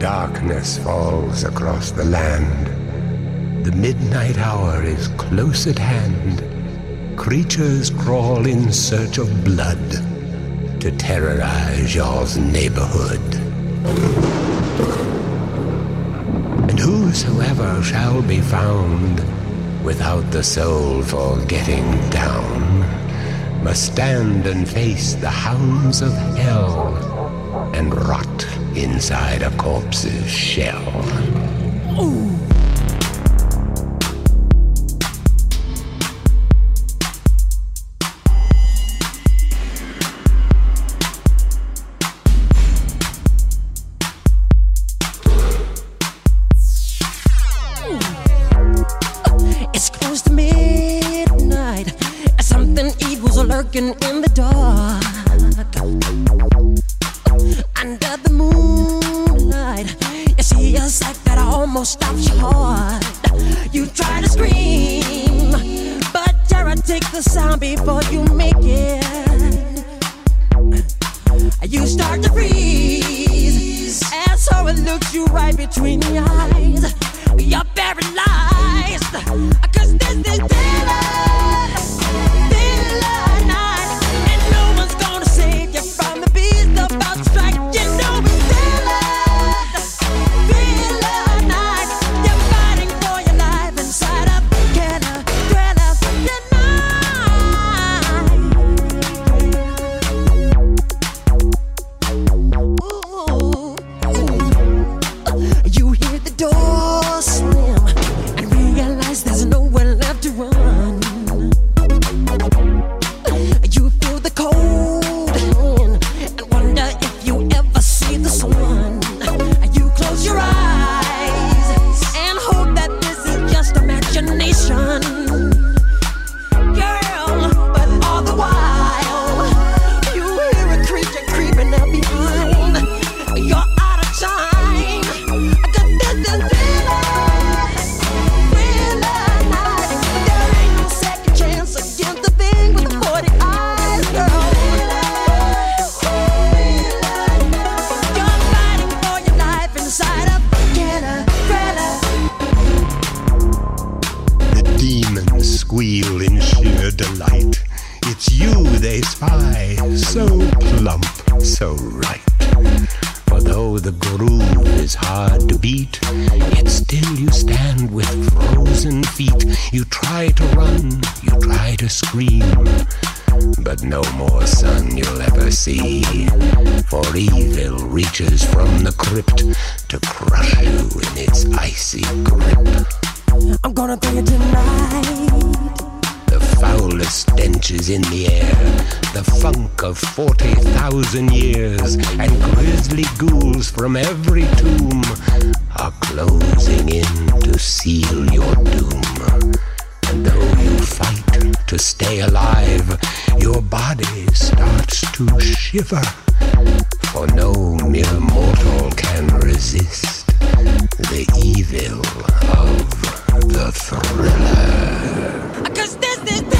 Darkness falls across the land. The midnight hour is close at hand. Creatures crawl in search of blood to terrorize y'all's neighborhood. And whosoever shall be found without the soul for getting down must stand and face the hounds of hell and rot inside a corpse's shell. Ooh. for no mere mortal can resist the evil of the thriller. Cause this is.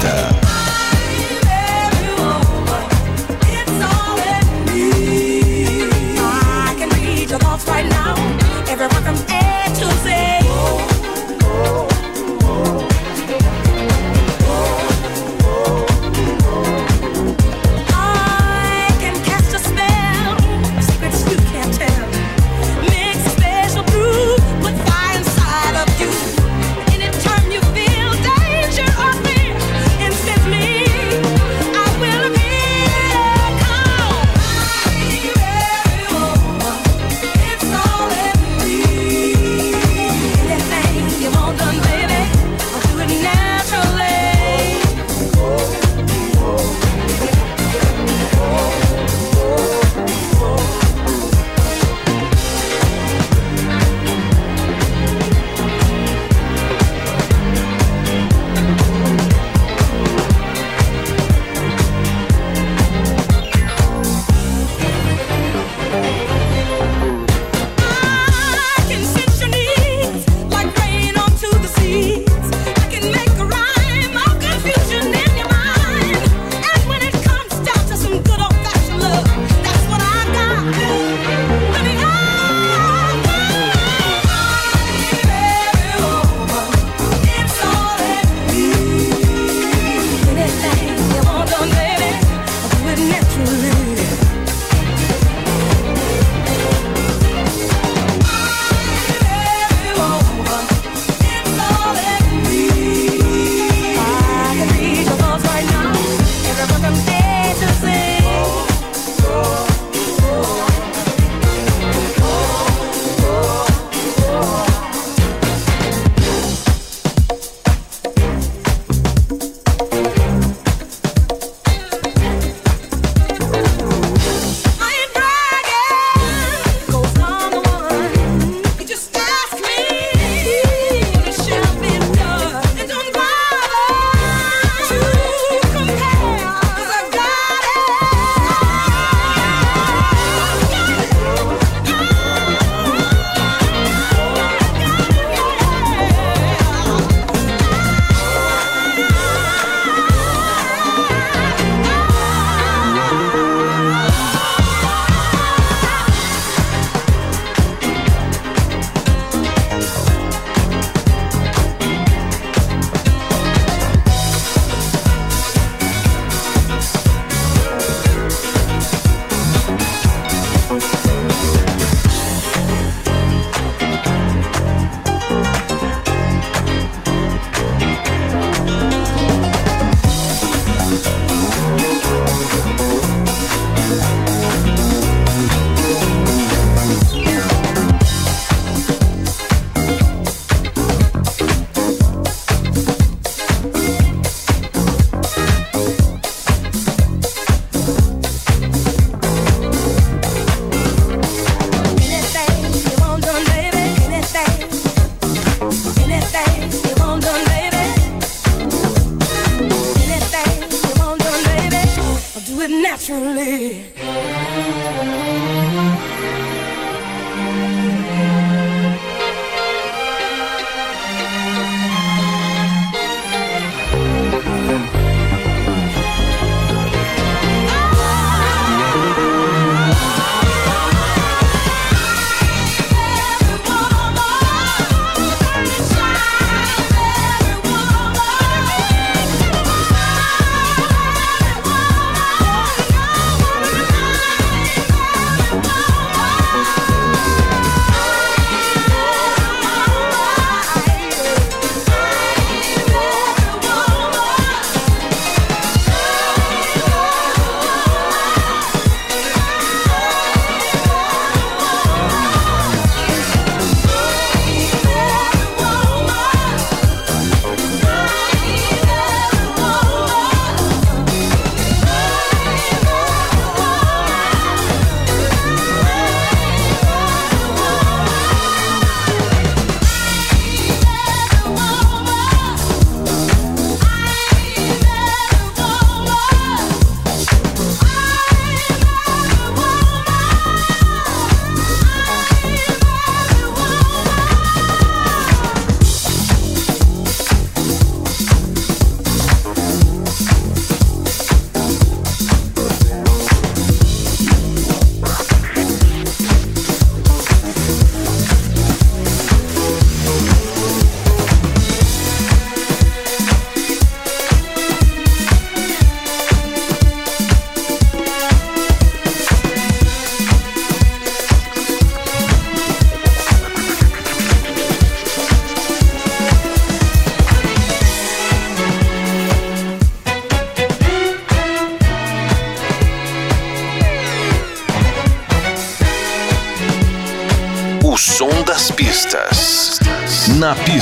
Fiesta.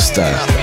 Master.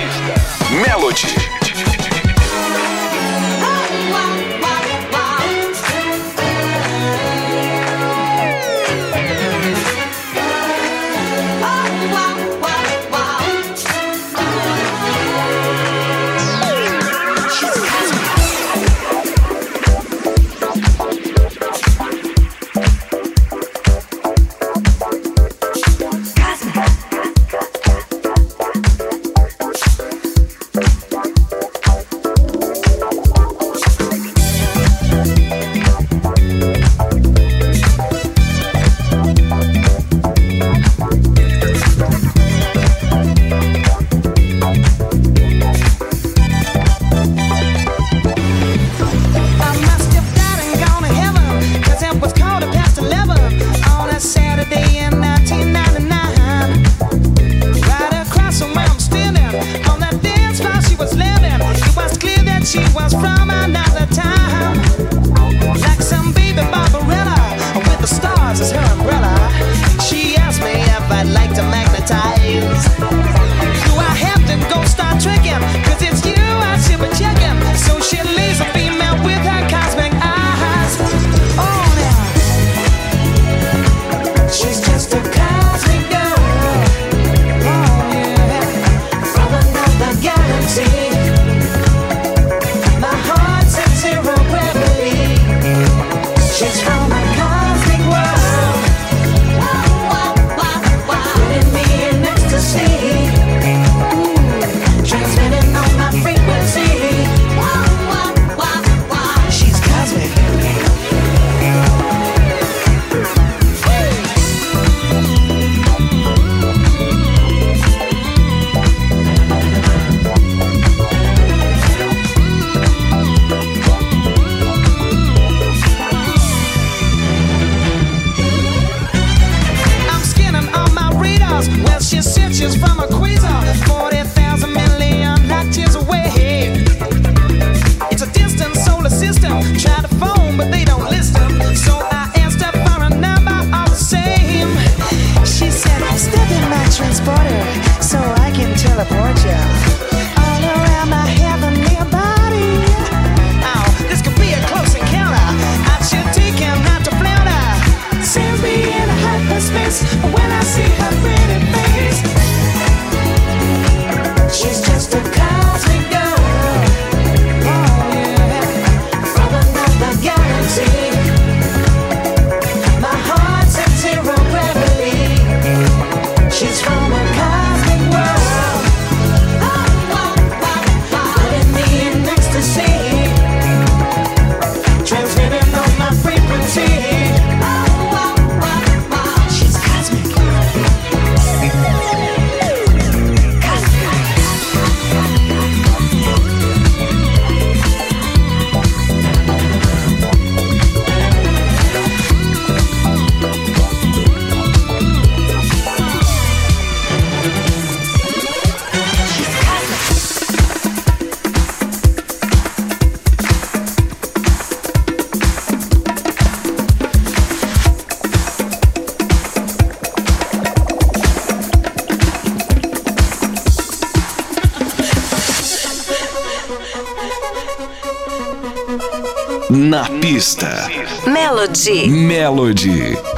Melody. Melody.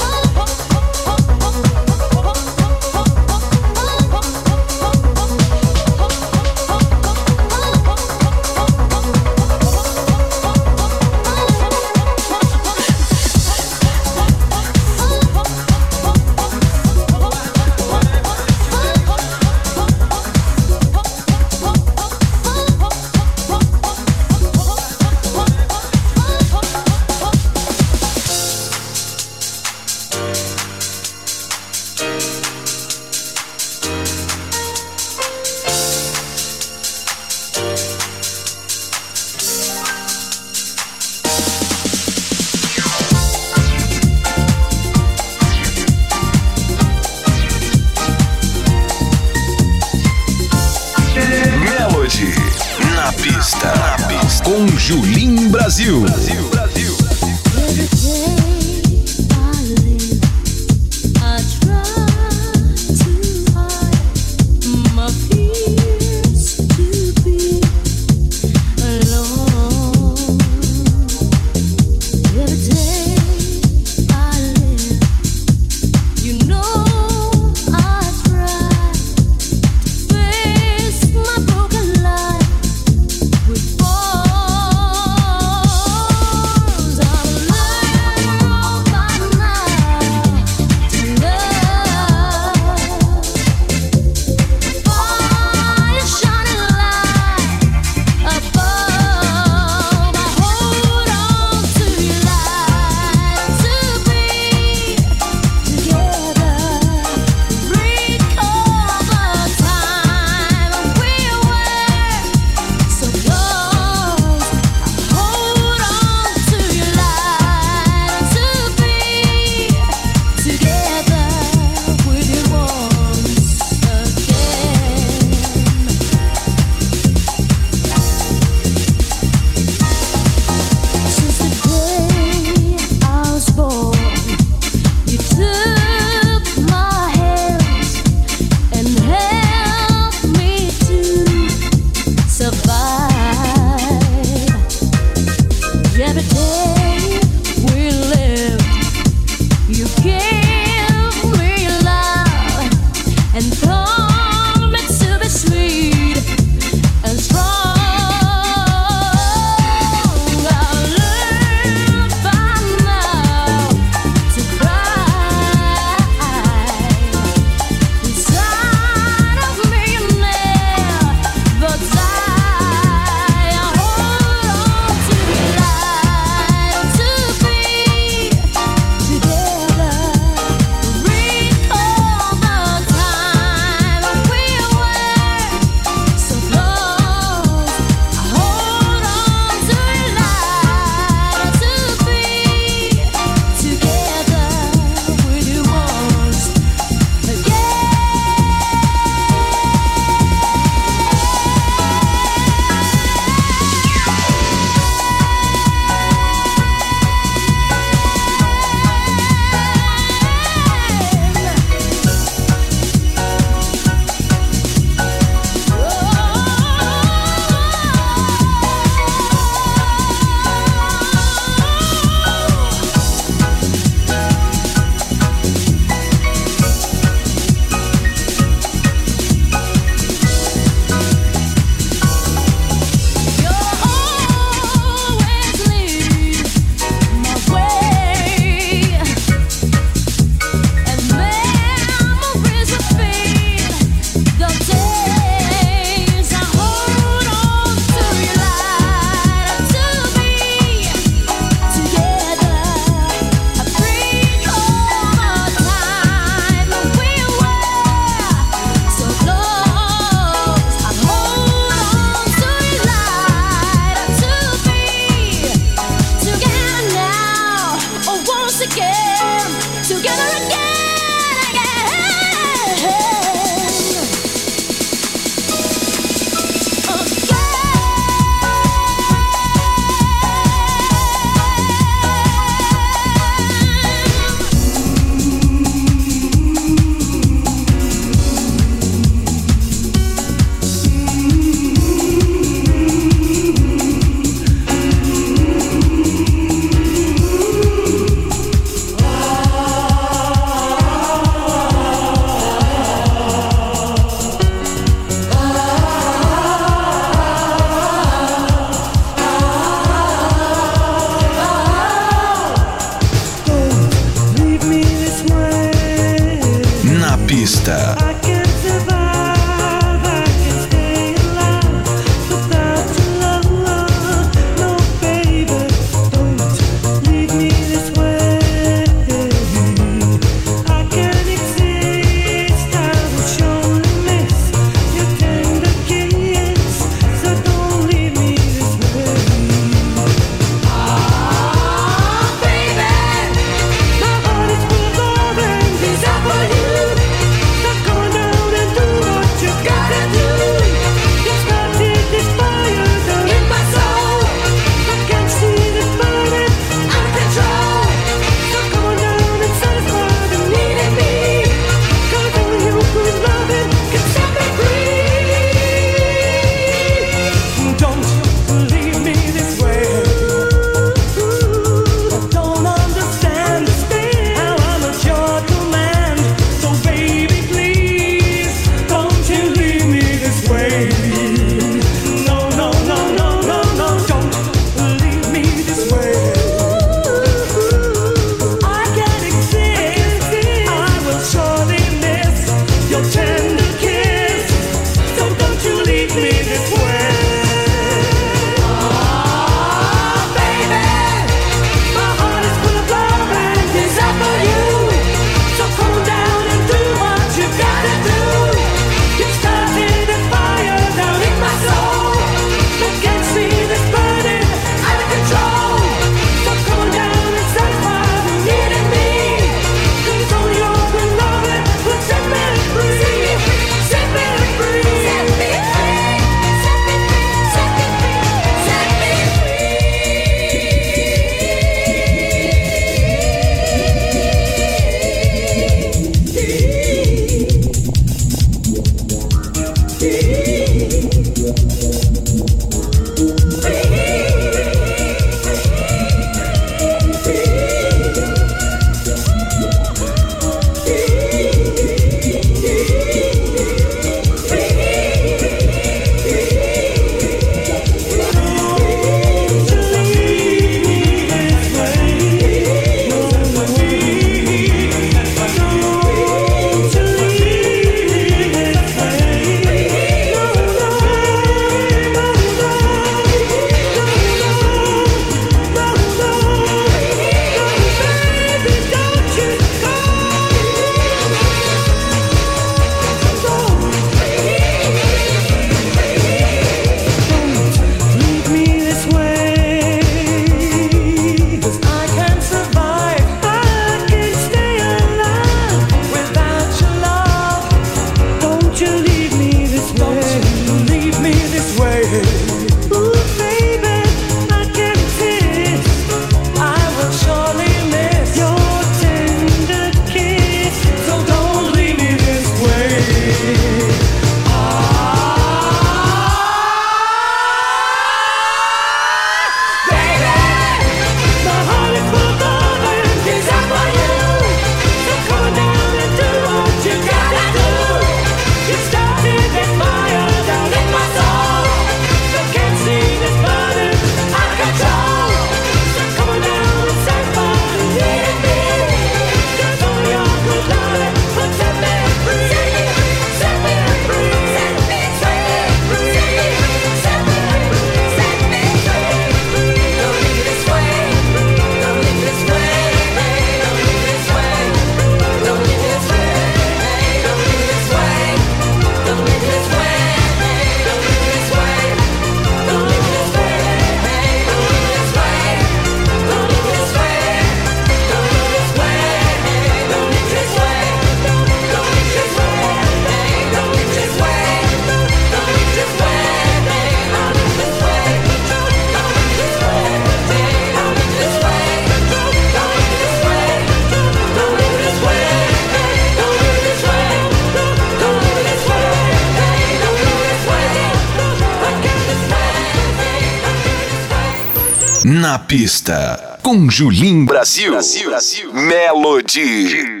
Pista, com Julim Brasil. Brasil. Brasil. Melody.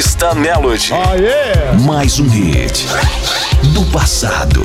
Revista Melody. Oh, yeah. Mais um hit do passado.